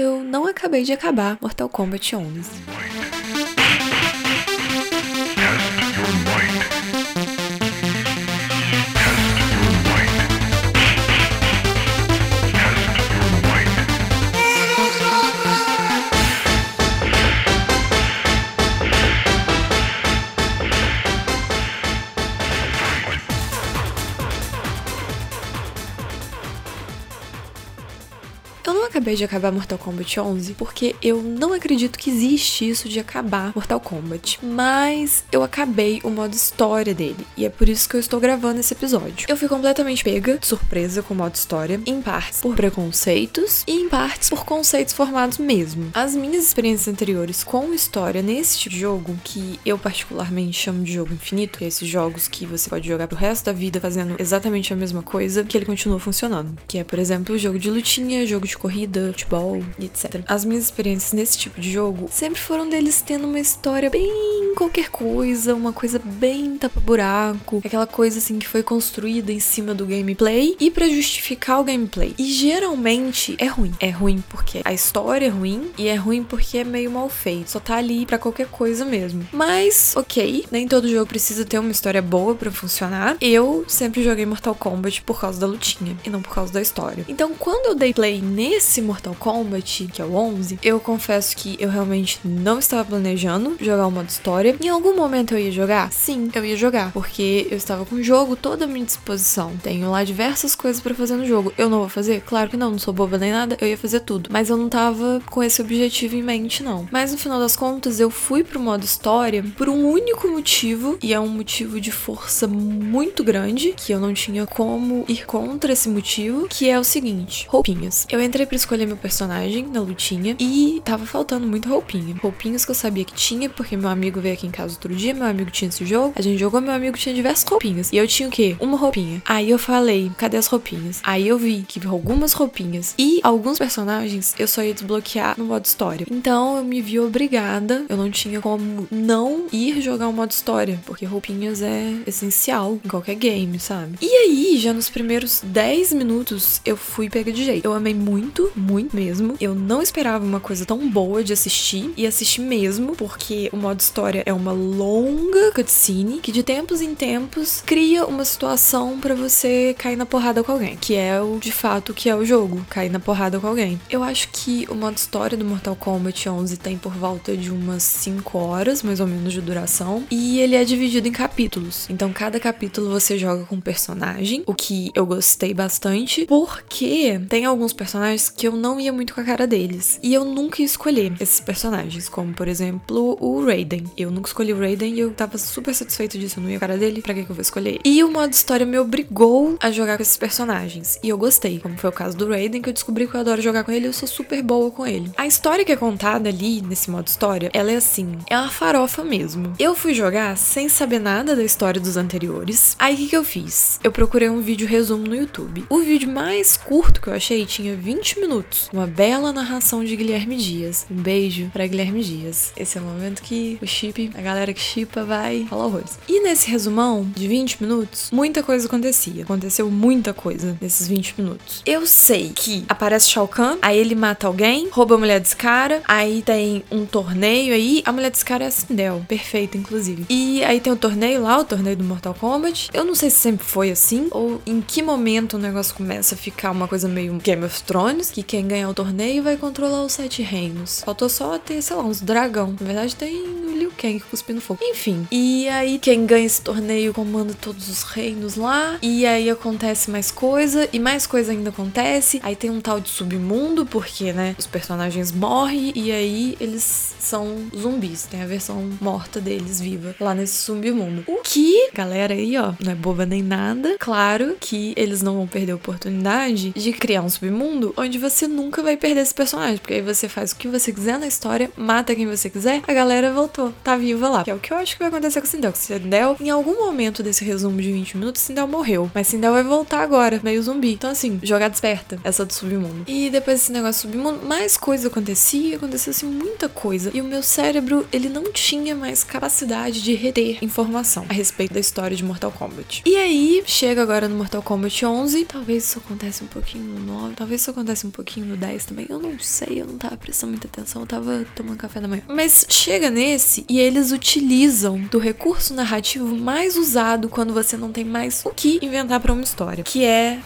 eu não acabei de acabar Mortal Kombat 11. Acabei de acabar Mortal Kombat 11 porque eu não acredito que existe isso de acabar Mortal Kombat, mas eu acabei o modo história dele e é por isso que eu estou gravando esse episódio. Eu fui completamente pega, surpresa com o modo história, em partes por preconceitos e em partes por conceitos formados mesmo. As minhas experiências anteriores com história nesse tipo de jogo, que eu particularmente chamo de jogo infinito, é esses jogos que você pode jogar pro resto da vida fazendo exatamente a mesma coisa, que ele continua funcionando, que é, por exemplo, jogo de lutinha, jogo de de corrida, futebol etc. As minhas experiências nesse tipo de jogo sempre foram deles tendo uma história bem qualquer coisa, uma coisa bem tapa-buraco, aquela coisa assim que foi construída em cima do gameplay e para justificar o gameplay. E geralmente é ruim. É ruim porque a história é ruim e é ruim porque é meio mal feito. Só tá ali para qualquer coisa mesmo. Mas, ok, nem todo jogo precisa ter uma história boa para funcionar. Eu sempre joguei Mortal Kombat por causa da lutinha e não por causa da história. Então, quando eu dei play nesse Mortal Kombat, que é o 11, eu confesso que eu realmente não estava planejando jogar o modo história. Em algum momento eu ia jogar? Sim, eu ia jogar, porque eu estava com o jogo toda à minha disposição. Tenho lá diversas coisas para fazer no jogo. Eu não vou fazer? Claro que não, não sou boba nem nada, eu ia fazer tudo. Mas eu não tava com esse objetivo em mente, não. Mas no final das contas, eu fui pro modo história por um único motivo, e é um motivo de força muito grande, que eu não tinha como ir contra esse motivo, que é o seguinte: roupinhas. Eu entrei para escolher meu personagem na lutinha e tava faltando muito roupinha. Roupinhas que eu sabia que tinha, porque meu amigo veio aqui em casa outro dia, meu amigo tinha esse jogo, a gente jogou, meu amigo tinha diversas roupinhas. E eu tinha o quê? Uma roupinha. Aí eu falei, cadê as roupinhas? Aí eu vi que algumas roupinhas e alguns personagens eu só ia desbloquear no modo história. Então eu me vi obrigada, eu não tinha como não ir jogar o modo história, porque roupinhas é essencial em qualquer game, sabe? E aí, já nos primeiros 10 minutos, eu fui pega de jeito. Eu amei muito muito, mesmo. Eu não esperava uma coisa tão boa de assistir e assisti mesmo, porque o modo história é uma longa cutscene que de tempos em tempos cria uma situação para você cair na porrada com alguém, que é o de fato que é o jogo, cair na porrada com alguém. Eu acho que o modo história do Mortal Kombat 11 tem por volta de umas 5 horas, mais ou menos de duração, e ele é dividido em capítulos. Então cada capítulo você joga com um personagem, o que eu gostei bastante, porque tem alguns personagens personagens eu não ia muito com a cara deles. E eu nunca ia escolher esses personagens, como por exemplo o Raiden. Eu nunca escolhi o Raiden e eu tava super satisfeito disso. Eu não ia com a cara dele, pra que, que eu vou escolher? E o modo história me obrigou a jogar com esses personagens. E eu gostei, como foi o caso do Raiden, que eu descobri que eu adoro jogar com ele e eu sou super boa com ele. A história que é contada ali, nesse modo história, ela é assim, é uma farofa mesmo. Eu fui jogar sem saber nada da história dos anteriores. Aí o que, que eu fiz? Eu procurei um vídeo resumo no YouTube. O vídeo mais curto que eu achei tinha 20 20 minutos. Uma bela narração de Guilherme Dias. Um beijo para Guilherme Dias. Esse é o momento que o chip, a galera que chipa, vai falar horrores. E nesse resumão de 20 minutos, muita coisa acontecia. Aconteceu muita coisa nesses 20 minutos. Eu sei que aparece Shao Kahn, aí ele mata alguém, rouba a mulher desse cara, aí tem um torneio aí, a mulher desse cara é a Sindel, perfeita inclusive. E aí tem o torneio lá, o torneio do Mortal Kombat. Eu não sei se sempre foi assim ou em que momento o negócio começa a ficar uma coisa meio Game of Thrones que quem ganhar o torneio vai controlar os sete reinos. Faltou só ter, sei lá, uns dragão. Na verdade, tem Liu Kang cuspindo fogo. Enfim. E aí, quem ganha esse torneio comanda todos os reinos lá. E aí acontece mais coisa. E mais coisa ainda acontece. Aí tem um tal de submundo, porque, né, os personagens morrem. E aí eles são zumbis. Tem a versão morta deles viva lá nesse submundo. O que, galera aí, ó, não é boba nem nada. Claro que eles não vão perder a oportunidade de criar um submundo onde você nunca vai perder esse personagem, porque aí você faz o que você quiser na história, mata quem você quiser, a galera voltou Tá viva lá. Que é o que eu acho que vai acontecer com Sindel. Que Sindel, em algum momento desse resumo de 20 minutos, Sindel morreu. Mas Sindel vai voltar agora, meio zumbi. Então, assim, jogada esperta, essa do submundo. E depois desse negócio do submundo, mais coisa acontecia, acontecia assim, muita coisa. E o meu cérebro, ele não tinha mais capacidade de reter informação a respeito da história de Mortal Kombat. E aí, chega agora no Mortal Kombat 11, talvez isso acontece um pouquinho no 9, talvez isso acontece um pouquinho no 10 também. Eu não sei, eu não tava prestando muita atenção, eu tava tomando café da manhã. Mas chega nesse e eles utilizam do recurso narrativo mais usado quando você não tem mais o que inventar para uma história, que é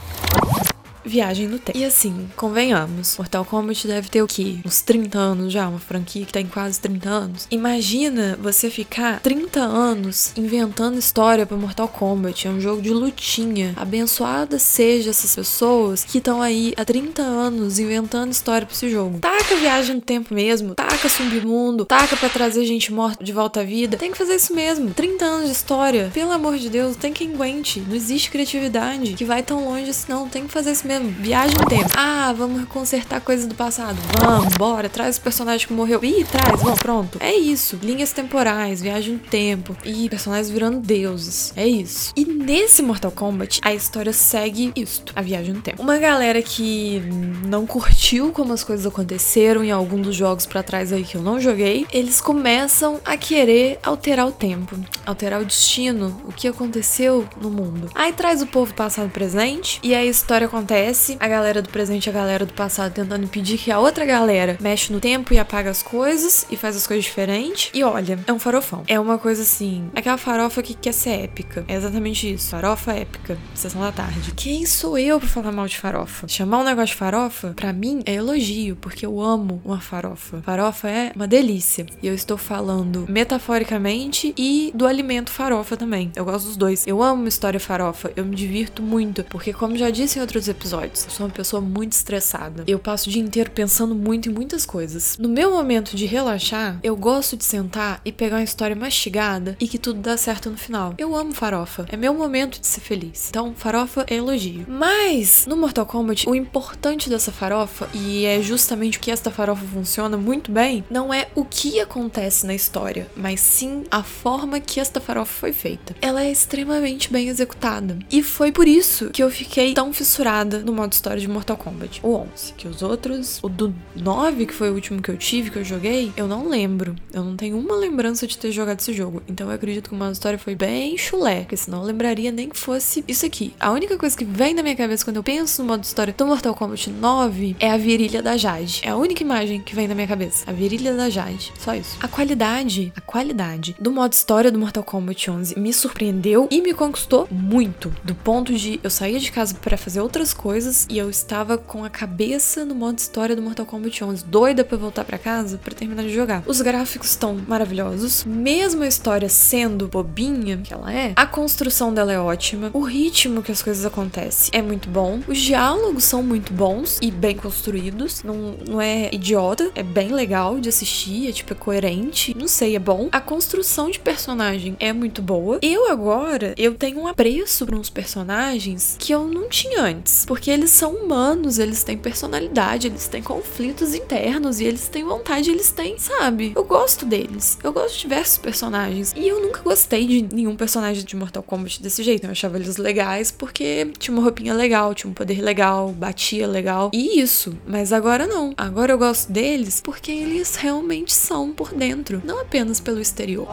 viagem no tempo. E assim, convenhamos, Mortal Kombat deve ter o quê? Uns 30 anos já, uma franquia que tem quase 30 anos. Imagina você ficar 30 anos inventando história para Mortal Kombat. É um jogo de lutinha. Abençoadas sejam essas pessoas que estão aí há 30 anos inventando história para esse jogo. Taca viagem no tempo mesmo, taca submundo, taca para trazer gente morta de volta à vida. Tem que fazer isso mesmo. 30 anos de história, pelo amor de Deus, tem quem aguente. Não existe criatividade que vai tão longe assim, não. Tem que fazer isso mesmo. Viagem no tempo. Ah, vamos consertar coisas do passado. Vamos, bora. Traz o personagem que morreu. Ih, traz. Vamos, pronto. É isso. Linhas temporais, viagem no tempo. E personagens virando deuses. É isso. E nesse Mortal Kombat, a história segue isto. A viagem no tempo. Uma galera que não curtiu como as coisas aconteceram em algum dos jogos para trás aí que eu não joguei, eles começam a querer alterar o tempo. Alterar o destino. O que aconteceu no mundo. Aí traz o povo passado presente. E a história acontece a galera do presente e a galera do passado tentando impedir que a outra galera mexe no tempo e apaga as coisas e faz as coisas diferentes. E olha, é um farofão. É uma coisa assim, aquela farofa que quer ser épica. É exatamente isso. Farofa épica. Sessão da tarde. Quem sou eu pra falar mal de farofa? Chamar um negócio de farofa, pra mim, é elogio, porque eu amo uma farofa. Farofa é uma delícia. E eu estou falando metaforicamente e do alimento farofa também. Eu gosto dos dois. Eu amo uma história farofa. Eu me divirto muito, porque como já disse em outros episódios, episódios. Eu sou uma pessoa muito estressada. Eu passo o dia inteiro pensando muito em muitas coisas. No meu momento de relaxar, eu gosto de sentar e pegar uma história mastigada e que tudo dá certo no final. Eu amo farofa. É meu momento de ser feliz. Então, farofa é elogio. Mas, no Mortal Kombat, o importante dessa farofa, e é justamente o que esta farofa funciona muito bem, não é o que acontece na história, mas sim a forma que esta farofa foi feita. Ela é extremamente bem executada. E foi por isso que eu fiquei tão fissurada no modo história de Mortal Kombat. O 11, que os outros, o do 9, que foi o último que eu tive, que eu joguei, eu não lembro. Eu não tenho uma lembrança de ter jogado esse jogo. Então eu acredito que o modo história foi bem chulé, porque senão eu lembraria nem que fosse isso aqui. A única coisa que vem na minha cabeça quando eu penso no modo história do Mortal Kombat 9 é a virilha da Jade. É a única imagem que vem na minha cabeça. A virilha da Jade. Só isso. A qualidade, a qualidade do modo história do Mortal Kombat 11 me surpreendeu e me conquistou muito. Do ponto de eu sair de casa para fazer outras coisas coisas e eu estava com a cabeça no modo história do Mortal Kombat 11, doida para voltar para casa para terminar de jogar. Os gráficos estão maravilhosos, mesmo a história sendo bobinha que ela é, a construção dela é ótima, o ritmo que as coisas acontecem é muito bom, os diálogos são muito bons e bem construídos, não, não é idiota, é bem legal de assistir, é tipo é coerente, não sei, é bom. A construção de personagem é muito boa. Eu agora, eu tenho um apreço para uns personagens que eu não tinha antes, porque porque eles são humanos, eles têm personalidade, eles têm conflitos internos e eles têm vontade, eles têm, sabe? Eu gosto deles. Eu gosto de diversos personagens. E eu nunca gostei de nenhum personagem de Mortal Kombat desse jeito. Eu achava eles legais porque tinha uma roupinha legal, tinha um poder legal, batia legal. E isso. Mas agora não. Agora eu gosto deles porque eles realmente são por dentro, não apenas pelo exterior.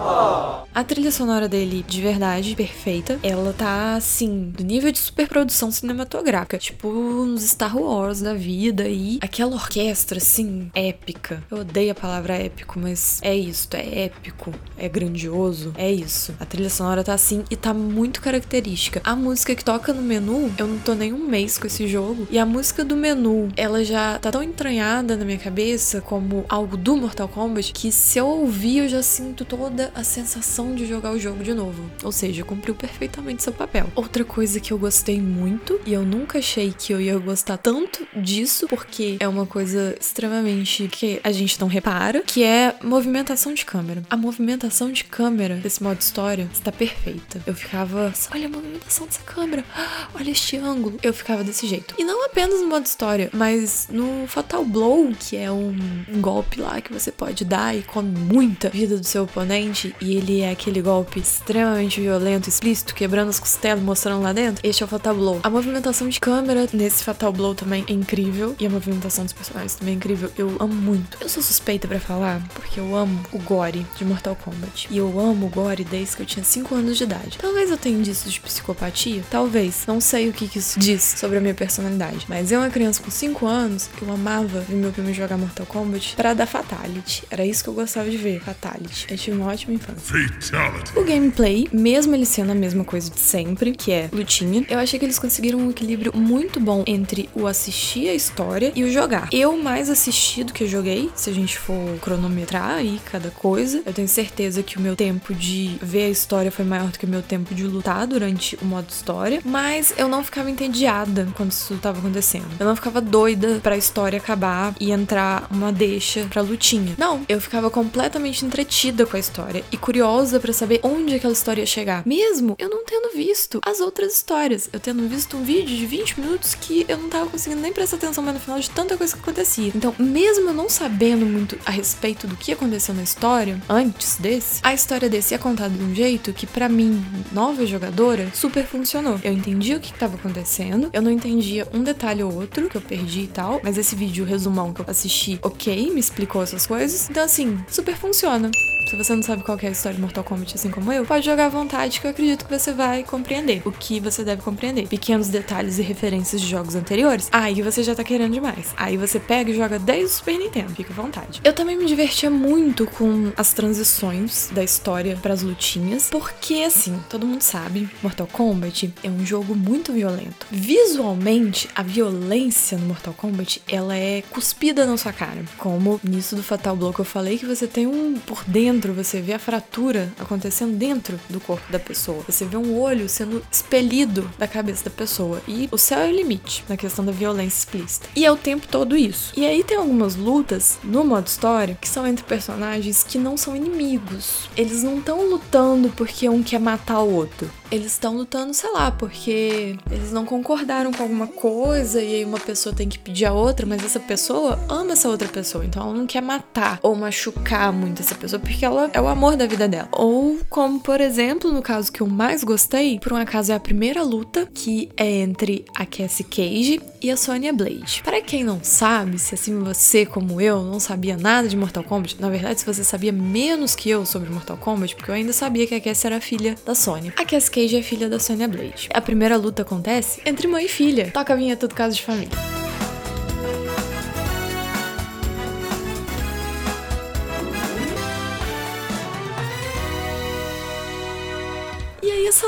A trilha sonora dele, de verdade, perfeita. Ela tá assim, do nível de superprodução cinematográfica. Tipo, tipo nos Star Wars da vida e aquela orquestra assim épica. Eu odeio a palavra épico, mas é isso, é épico, é grandioso, é isso. A trilha sonora tá assim e tá muito característica. A música que toca no menu, eu não tô nem um mês com esse jogo e a música do menu, ela já tá tão entranhada na minha cabeça como algo do Mortal Kombat que se eu ouvir eu já sinto toda a sensação de jogar o jogo de novo. Ou seja, cumpriu perfeitamente seu papel. Outra coisa que eu gostei muito e eu nunca achei achei que eu ia gostar tanto disso, porque é uma coisa extremamente que a gente não repara, que é movimentação de câmera. A movimentação de câmera desse modo história está perfeita. Eu ficava, olha a movimentação dessa câmera, olha este ângulo. Eu ficava desse jeito. E não apenas no modo história, mas no Fatal Blow, que é um, golpe lá que você pode dar e come muita vida do seu oponente, e ele é aquele golpe extremamente violento, explícito, quebrando as costelas, mostrando lá dentro. Este é o Fatal Blow. A movimentação de câmera nesse Fatal Blow também é incrível, e a movimentação dos personagens também é incrível. Eu amo muito. Eu sou suspeita para falar, porque eu amo o gore de Mortal Kombat. E eu amo o gore desde que eu tinha 5 anos de idade. Talvez eu tenha indícios de psicopatia, talvez. Não sei o que, que isso diz sobre a minha personalidade. Mas eu, uma criança com 5 anos, eu amava ver meu primo jogar Mortal Kombat para dar Fatality. Era isso que eu gostava de ver, Fatality. Eu tive uma ótima infância. Fatality. O gameplay, mesmo ele sendo a mesma coisa de sempre, que é lutinha, eu achei que eles conseguiram um equilíbrio muito bom entre o assistir a história e o jogar. Eu mais assisti do que joguei, se a gente for cronometrar aí cada coisa. Eu tenho certeza que o meu tempo de ver a história foi maior do que o meu tempo de lutar durante o modo história, mas eu não ficava entediada quando isso tava acontecendo. Eu não ficava doida pra história acabar e entrar uma deixa pra lutinha. Não, eu ficava completamente entretida com a história e curiosa para saber onde aquela história ia chegar. Mesmo eu não tendo visto as outras histórias. Eu tendo visto um vídeo de 20 minutos que eu não tava conseguindo nem prestar atenção mais no final de tanta coisa que acontecia. Então, mesmo eu não sabendo muito a respeito do que aconteceu na história, antes desse, a história desse é contada de um jeito que, para mim, nova jogadora, super funcionou. Eu entendi o que estava acontecendo, eu não entendia um detalhe ou outro que eu perdi e tal, mas esse vídeo resumão que eu assisti, ok, me explicou essas coisas. Então, assim, super funciona. Se você não sabe qual é a história de Mortal Kombat, assim como eu, pode jogar à vontade que eu acredito que você vai compreender o que você deve compreender. Pequenos detalhes e referências de jogos anteriores, aí você já tá querendo demais. Aí você pega e joga desde o Super Nintendo, fica à vontade. Eu também me divertia muito com as transições da história para as lutinhas, porque assim, todo mundo sabe, Mortal Kombat é um jogo muito violento. Visualmente, a violência no Mortal Kombat, ela é cuspida na sua cara, como nisso do Fatal Blow que eu falei que você tem um por dentro dentro, você vê a fratura acontecendo dentro do corpo da pessoa. Você vê um olho sendo expelido da cabeça da pessoa. E o céu é o limite na questão da violência explícita. E é o tempo todo isso. E aí tem algumas lutas no modo história que são entre personagens que não são inimigos. Eles não estão lutando porque um quer matar o outro. Eles estão lutando, sei lá, porque eles não concordaram com alguma coisa e aí uma pessoa tem que pedir a outra, mas essa pessoa ama essa outra pessoa, então ela não quer matar ou machucar muito essa pessoa porque ela é o amor da vida dela. Ou como, por exemplo, no caso que eu mais gostei, por um acaso é a primeira luta, que é entre a Cassie Cage e a Sonya Blade. Para quem não sabe, se assim você como eu não sabia nada de Mortal Kombat, na verdade se você sabia menos que eu sobre Mortal Kombat, porque eu ainda sabia que a Cassie era filha da Sonya. A Cassie Cage é filha da Sonya Blade. A primeira luta acontece entre mãe e filha. Toca a vinheta do caso de família.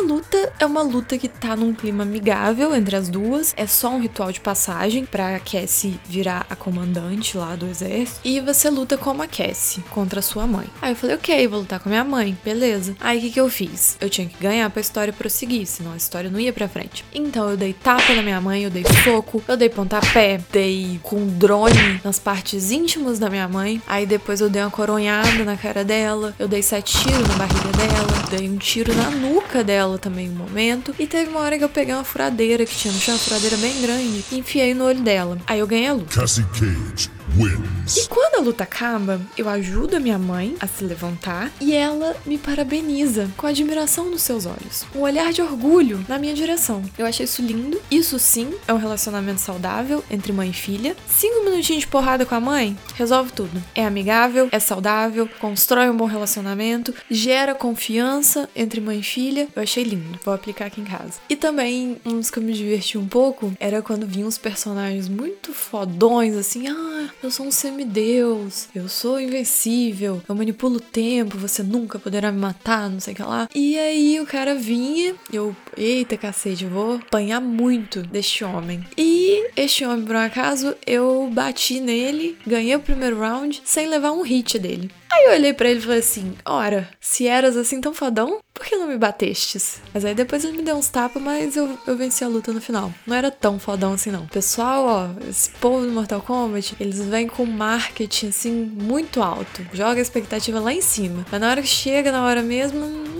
Luta é uma luta que tá num clima amigável entre as duas. É só um ritual de passagem pra Cassie virar a comandante lá do exército. E você luta como a Cassie contra a sua mãe. Aí eu falei, ok, vou lutar com a minha mãe, beleza. Aí o que, que eu fiz? Eu tinha que ganhar pra história prosseguir, senão a história não ia pra frente. Então eu dei tapa na minha mãe, eu dei soco, eu dei pontapé, dei com drone nas partes íntimas da minha mãe. Aí depois eu dei uma coronhada na cara dela, eu dei sete tiros na barriga dela, dei um tiro na nuca dela dela também um momento. E teve uma hora que eu peguei uma furadeira que tinha no chão, uma furadeira bem grande, e enfiei no olho dela. Aí eu ganhei a luta. Cassie Cage wins. E quando a luta acaba, eu ajudo a minha mãe a se levantar e ela me parabeniza com admiração nos seus olhos. Um olhar de orgulho na minha direção. Eu achei isso lindo. Isso sim é um relacionamento saudável entre mãe e filha. Cinco minutinhos de porrada com a mãe resolve tudo. É amigável, é saudável, constrói um bom relacionamento, gera confiança entre mãe e filha. Eu achei lindo. Vou aplicar aqui em casa. E também, dos que eu me diverti um pouco era quando vinham uns personagens muito fodões, assim, ah, eu sou um semideus, eu sou invencível, eu manipulo o tempo, você nunca poderá me matar, não sei o que lá. E aí o cara vinha, eu, eita cacete, vou apanhar muito deste homem. E este homem, por um acaso, eu bati nele, ganhei o primeiro round sem levar um hit dele. Aí eu olhei para ele e falei assim: Ora, se eras assim tão fodão, por que não me batestes? Mas aí depois ele me deu uns tapas, mas eu, eu venci a luta no final. Não era tão fodão assim, não. Pessoal, ó, esse povo do Mortal Kombat, eles vêm com marketing assim muito alto. Joga a expectativa lá em cima. Mas na hora que chega, na hora mesmo.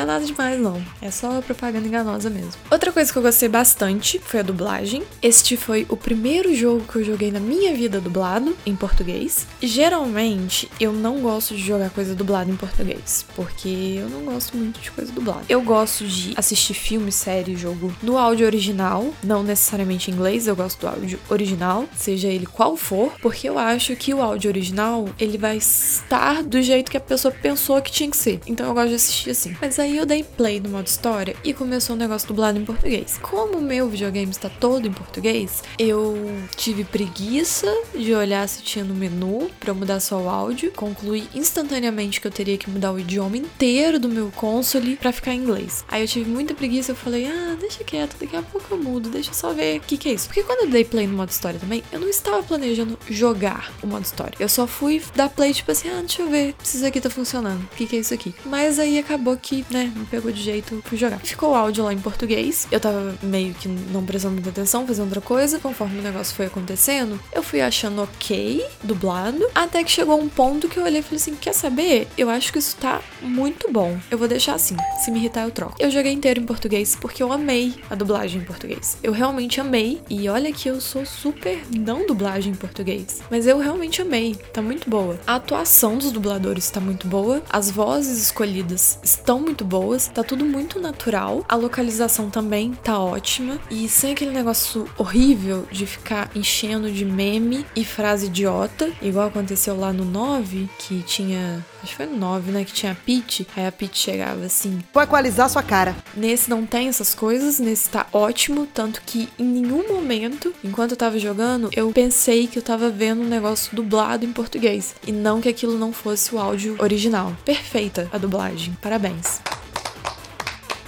Não é nada demais, não. É só propaganda enganosa mesmo. Outra coisa que eu gostei bastante foi a dublagem. Este foi o primeiro jogo que eu joguei na minha vida dublado em português. Geralmente, eu não gosto de jogar coisa dublada em português, porque eu não gosto muito de coisa dublada. Eu gosto de assistir filme, série, jogo no áudio original, não necessariamente em inglês, eu gosto do áudio original, seja ele qual for, porque eu acho que o áudio original, ele vai estar do jeito que a pessoa pensou que tinha que ser. Então eu gosto de assistir assim. Mas aí eu dei play no modo história e começou o um negócio dublado em português. Como o meu videogame está todo em português, eu tive preguiça de olhar se tinha no menu para mudar só o áudio. Concluí instantaneamente que eu teria que mudar o idioma inteiro do meu console para ficar em inglês. Aí eu tive muita preguiça, eu falei, ah, deixa quieto, daqui a pouco eu mudo, deixa só ver o que, que é isso. Porque quando eu dei play no modo história também, eu não estava planejando jogar o modo história. Eu só fui dar play, tipo assim, ah, deixa eu ver se isso aqui tá funcionando. O que, que é isso aqui? Mas aí acabou que né, me pegou de jeito, fui jogar. Ficou o áudio lá em português, eu tava meio que não prestando muita atenção, fazendo outra coisa. Conforme o negócio foi acontecendo, eu fui achando ok, dublado, até que chegou um ponto que eu olhei e falei assim: quer saber? Eu acho que isso tá muito bom. Eu vou deixar assim. Se me irritar, eu troco. Eu joguei inteiro em português porque eu amei a dublagem em português. Eu realmente amei. E olha que eu sou super não dublagem em português. Mas eu realmente amei. Tá muito boa. A atuação dos dubladores tá muito boa. As vozes escolhidas estão muito boas, tá tudo muito natural. A localização também tá ótima e sem aquele negócio horrível de ficar enchendo de meme e frase idiota, igual aconteceu lá no 9, que tinha Acho que foi no 9, né? Que tinha a Peach. Aí a Peach chegava assim. Vou equalizar sua cara. Nesse não tem essas coisas. Nesse tá ótimo. Tanto que em nenhum momento, enquanto eu tava jogando, eu pensei que eu tava vendo um negócio dublado em português. E não que aquilo não fosse o áudio original. Perfeita a dublagem. Parabéns.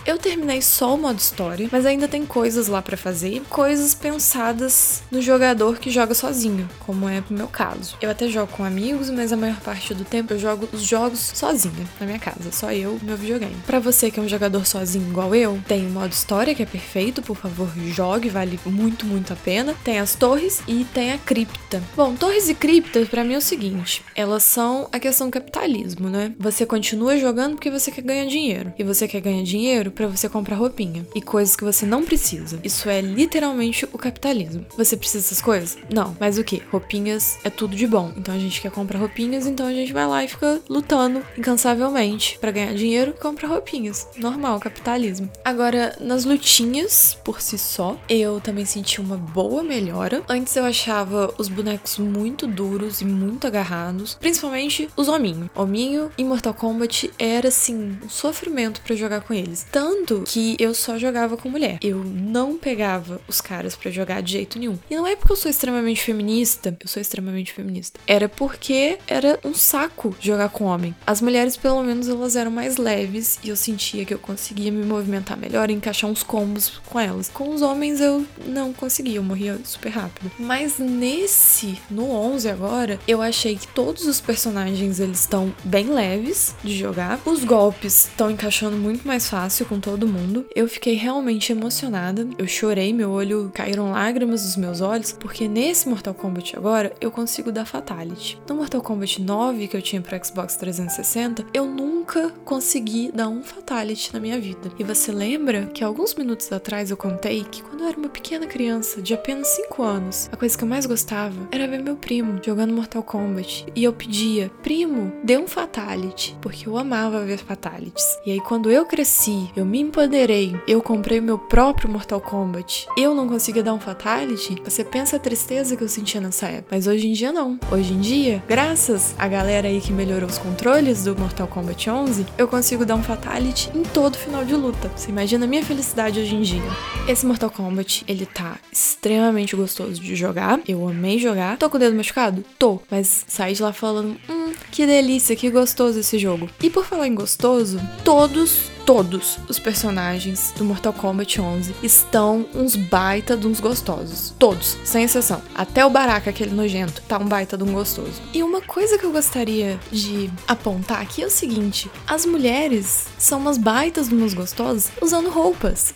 Eu terminei só o modo história, mas ainda tem coisas lá para fazer, coisas pensadas no jogador que joga sozinho, como é o meu caso. Eu até jogo com amigos, mas a maior parte do tempo eu jogo os jogos sozinha na minha casa, só eu, meu videogame. Para você que é um jogador sozinho igual eu, tem o modo história que é perfeito, por favor, jogue, vale muito, muito a pena. Tem as torres e tem a cripta. Bom, torres e criptas para mim é o seguinte, elas são a questão do capitalismo, né? Você continua jogando porque você quer ganhar dinheiro. E você quer ganhar dinheiro para você comprar roupinha e coisas que você não precisa. Isso é literalmente o capitalismo. Você precisa dessas coisas? Não. Mas o que? Roupinhas é tudo de bom. Então a gente quer comprar roupinhas, então a gente vai lá e fica lutando incansavelmente para ganhar dinheiro e comprar roupinhas. Normal, capitalismo. Agora, nas lutinhas por si só, eu também senti uma boa melhora. Antes eu achava os bonecos muito duros e muito agarrados, principalmente os hominho. Hominho em Mortal Kombat era assim, um sofrimento para jogar com eles. Tanto que eu só jogava com mulher. Eu não pegava os caras para jogar de jeito nenhum. E não é porque eu sou extremamente feminista, eu sou extremamente feminista. Era porque era um saco jogar com homem. As mulheres, pelo menos, elas eram mais leves e eu sentia que eu conseguia me movimentar melhor encaixar uns combos com elas. Com os homens eu não conseguia, eu morria super rápido. Mas nesse, no 11 agora, eu achei que todos os personagens eles estão bem leves de jogar. Os golpes estão encaixando muito mais fácil com todo mundo. Eu fiquei realmente emocionada. Eu chorei, meu olho caíram lágrimas dos meus olhos, porque nesse Mortal Kombat agora eu consigo dar Fatality. No Mortal Kombat 9 que eu tinha pro Xbox 360, eu nunca consegui dar um Fatality na minha vida. E você lembra que alguns minutos atrás eu contei que quando eu era uma pequena criança de apenas 5 anos, a coisa que eu mais gostava era ver meu primo jogando Mortal Kombat. E eu pedia, primo, dê um Fatality, porque eu amava ver Fatalities. E aí quando eu cresci, eu eu me empoderei, eu comprei meu próprio Mortal Kombat, eu não conseguia dar um Fatality, você pensa a tristeza que eu sentia nessa época. Mas hoje em dia não. Hoje em dia, graças à galera aí que melhorou os controles do Mortal Kombat 11, eu consigo dar um Fatality em todo final de luta. Você imagina a minha felicidade hoje em dia. Esse Mortal Kombat, ele tá extremamente gostoso de jogar. Eu amei jogar. Tô com o dedo machucado? Tô. Mas saí de lá falando, hum, que delícia, que gostoso esse jogo. E por falar em gostoso, todos todos os personagens do Mortal Kombat 11 estão uns baita de uns gostosos. Todos, sem exceção. Até o Baraka, aquele nojento, tá um baita de um gostoso. E uma coisa que eu gostaria de apontar aqui é o seguinte: as mulheres são umas baitas de umas gostosas usando roupas.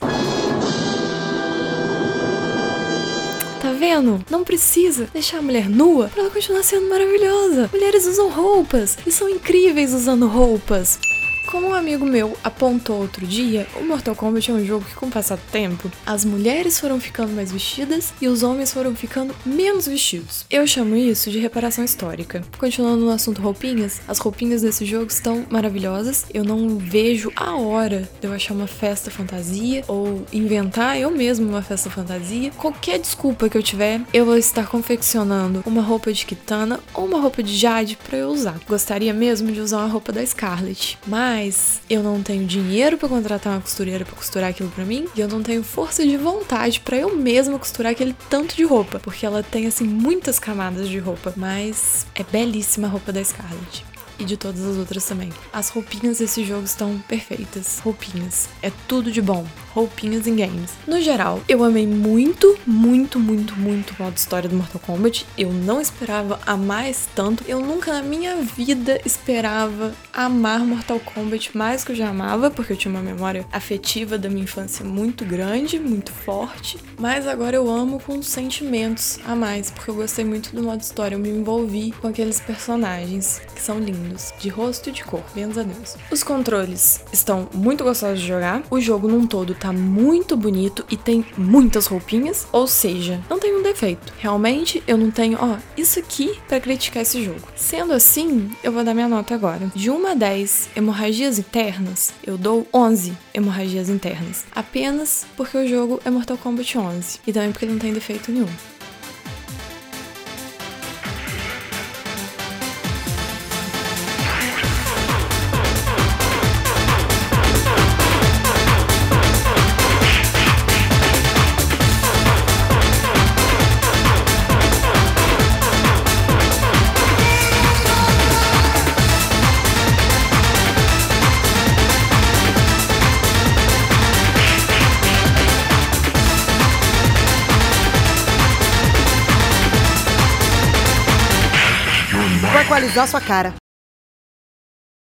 Tá vendo? Não precisa deixar a mulher nua pra ela continuar sendo maravilhosa. Mulheres usam roupas e são incríveis usando roupas. Como um amigo meu apontou outro dia, o Mortal Kombat é um jogo que, com o passar do tempo, as mulheres foram ficando mais vestidas e os homens foram ficando menos vestidos. Eu chamo isso de reparação histórica. Continuando no assunto roupinhas, as roupinhas desse jogo estão maravilhosas. Eu não vejo a hora de eu achar uma festa fantasia ou inventar eu mesmo uma festa fantasia. Qualquer desculpa que eu tiver, eu vou estar confeccionando uma roupa de Kitana ou uma roupa de Jade para eu usar. Gostaria mesmo de usar uma roupa da Scarlet, mas mas eu não tenho dinheiro para contratar uma costureira para costurar aquilo para mim e eu não tenho força de vontade para eu mesma costurar aquele tanto de roupa, porque ela tem assim muitas camadas de roupa, mas é belíssima a roupa da Scarlett e de todas as outras também. As roupinhas desse jogo estão perfeitas. Roupinhas. É tudo de bom. Roupinhas em games. No geral, eu amei muito, muito, muito, muito o modo história do Mortal Kombat. Eu não esperava amar esse tanto. Eu nunca na minha vida esperava amar Mortal Kombat mais que eu já amava, porque eu tinha uma memória afetiva da minha infância muito grande, muito forte. Mas agora eu amo com sentimentos a mais, porque eu gostei muito do modo história. Eu me envolvi com aqueles personagens que são lindos de rosto e de cor, menos a Deus. Os controles estão muito gostosos de jogar, o jogo num todo tá muito bonito e tem muitas roupinhas, ou seja, não tem um defeito. Realmente eu não tenho, ó, isso aqui para criticar esse jogo. Sendo assim, eu vou dar minha nota agora. De 1 a 10 hemorragias internas, eu dou 11 hemorragias internas. Apenas porque o jogo é Mortal Kombat 11 e também porque não tem defeito nenhum. Equalizar sua cara.